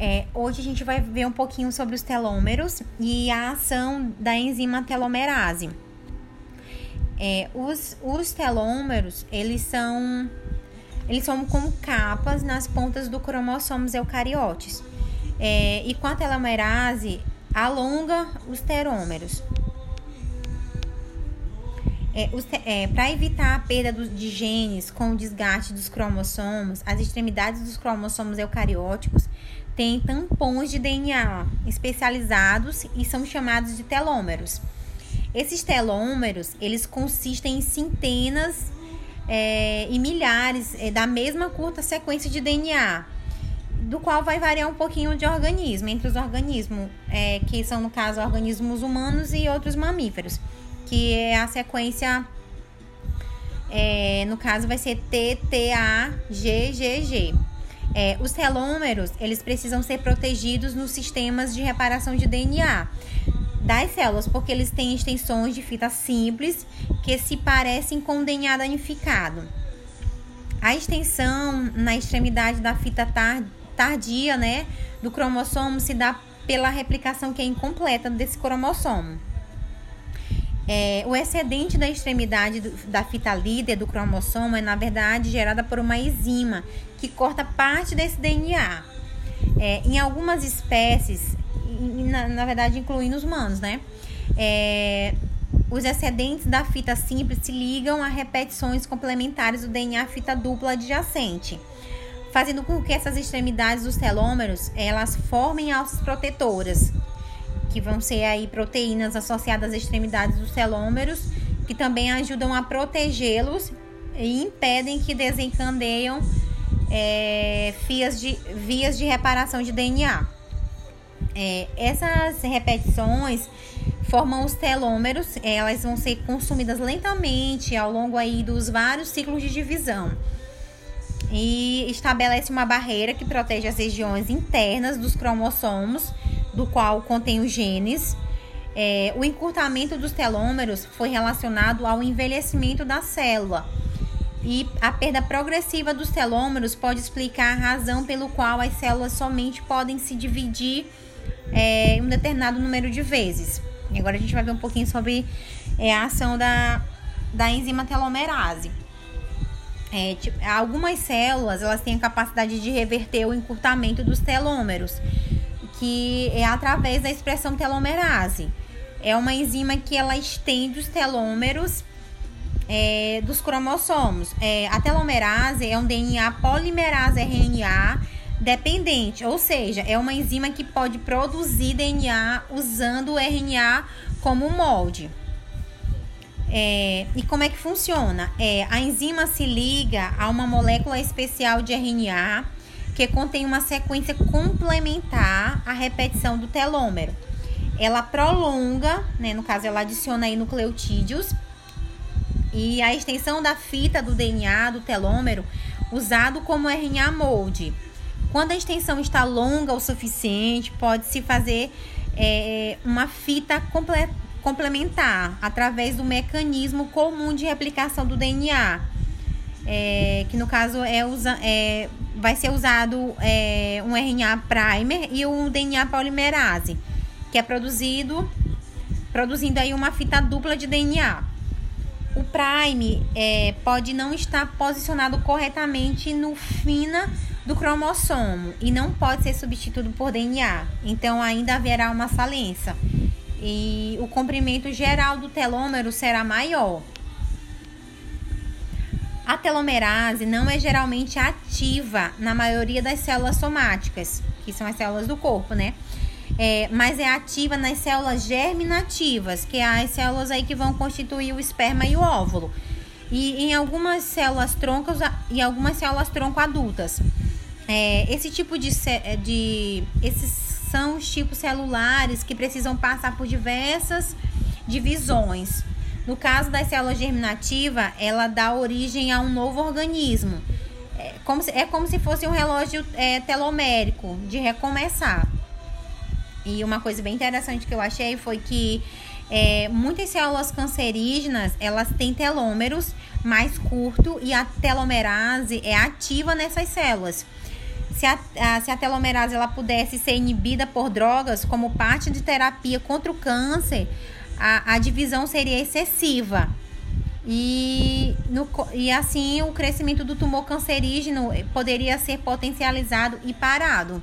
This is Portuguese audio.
É, hoje a gente vai ver um pouquinho sobre os telômeros e a ação da enzima telomerase. É, os, os telômeros, eles são, eles são como capas nas pontas do cromossomos eucariotes. É, e com a telomerase, alonga os telômeros. É, é, Para evitar a perda do, de genes com o desgaste dos cromossomos, as extremidades dos cromossomos eucarióticos têm tampões de DNA especializados e são chamados de telômeros. Esses telômeros, eles consistem em centenas é, e milhares é, da mesma curta sequência de DNA, do qual vai variar um pouquinho de organismo, entre os organismos, é, que são, no caso, organismos humanos e outros mamíferos, que é a sequência, é, no caso, vai ser TTAGGG. É, os telômeros, eles precisam ser protegidos nos sistemas de reparação de DNA das células, porque eles têm extensões de fita simples que se parecem com DNA danificado. A extensão na extremidade da fita tardia, né, do cromossomo se dá pela replicação que é incompleta desse cromossomo. É, o excedente da extremidade do, da fita líder do cromossomo é, na verdade, gerada por uma enzima que corta parte desse DNA. É, em algumas espécies, na, na verdade incluindo os humanos, né? É, os excedentes da fita simples se ligam a repetições complementares do DNA fita dupla adjacente, fazendo com que essas extremidades dos telômeros elas formem alças protetoras, que vão ser aí proteínas associadas às extremidades dos telômeros, que também ajudam a protegê-los e impedem que desencandeiam é, vias, de, vias de reparação de DNA. É, essas repetições formam os telômeros, elas vão ser consumidas lentamente ao longo aí dos vários ciclos de divisão. E estabelece uma barreira que protege as regiões internas dos cromossomos, do qual contém os genes. É, o encurtamento dos telômeros foi relacionado ao envelhecimento da célula. E a perda progressiva dos telômeros pode explicar a razão pelo qual as células somente podem se dividir é, um determinado número de vezes. E agora a gente vai ver um pouquinho sobre é, a ação da, da enzima telomerase. É, tipo, algumas células elas têm a capacidade de reverter o encurtamento dos telômeros, que é através da expressão telomerase. É uma enzima que ela estende os telômeros é, dos cromossomos. É, a telomerase é um DNA polimerase RNA dependente, ou seja, é uma enzima que pode produzir DNA usando o RNA como molde. É, e como é que funciona? É, a enzima se liga a uma molécula especial de RNA que contém uma sequência complementar à repetição do telômero. Ela prolonga, né, no caso, ela adiciona aí nucleotídeos e a extensão da fita do DNA do telômero usado como RNA molde. Quando a extensão está longa o suficiente, pode-se fazer é, uma fita comple complementar através do mecanismo comum de replicação do DNA, é, que no caso é, usa, é vai ser usado é, um RNA primer e um DNA polimerase, que é produzido produzindo aí uma fita dupla de DNA. O prime é, pode não estar posicionado corretamente no fina do cromossomo e não pode ser substituído por DNA. Então ainda haverá uma falência e o comprimento geral do telômero será maior. A telomerase não é geralmente ativa na maioria das células somáticas, que são as células do corpo, né? É, mas é ativa nas células germinativas, que é as células aí que vão constituir o esperma e o óvulo. E em algumas células troncos e algumas células tronco adultas. É, esse tipo de, é, de. Esses são os tipos celulares que precisam passar por diversas divisões. No caso da célula germinativa, ela dá origem a um novo organismo. É como se, é como se fosse um relógio é, telomérico de recomeçar. E uma coisa bem interessante que eu achei foi que é, muitas células cancerígenas elas têm telômeros mais curto e a telomerase é ativa nessas células. se a, a, se a telomerase ela pudesse ser inibida por drogas como parte de terapia contra o câncer, a, a divisão seria excessiva. E, no, e assim o crescimento do tumor cancerígeno poderia ser potencializado e parado.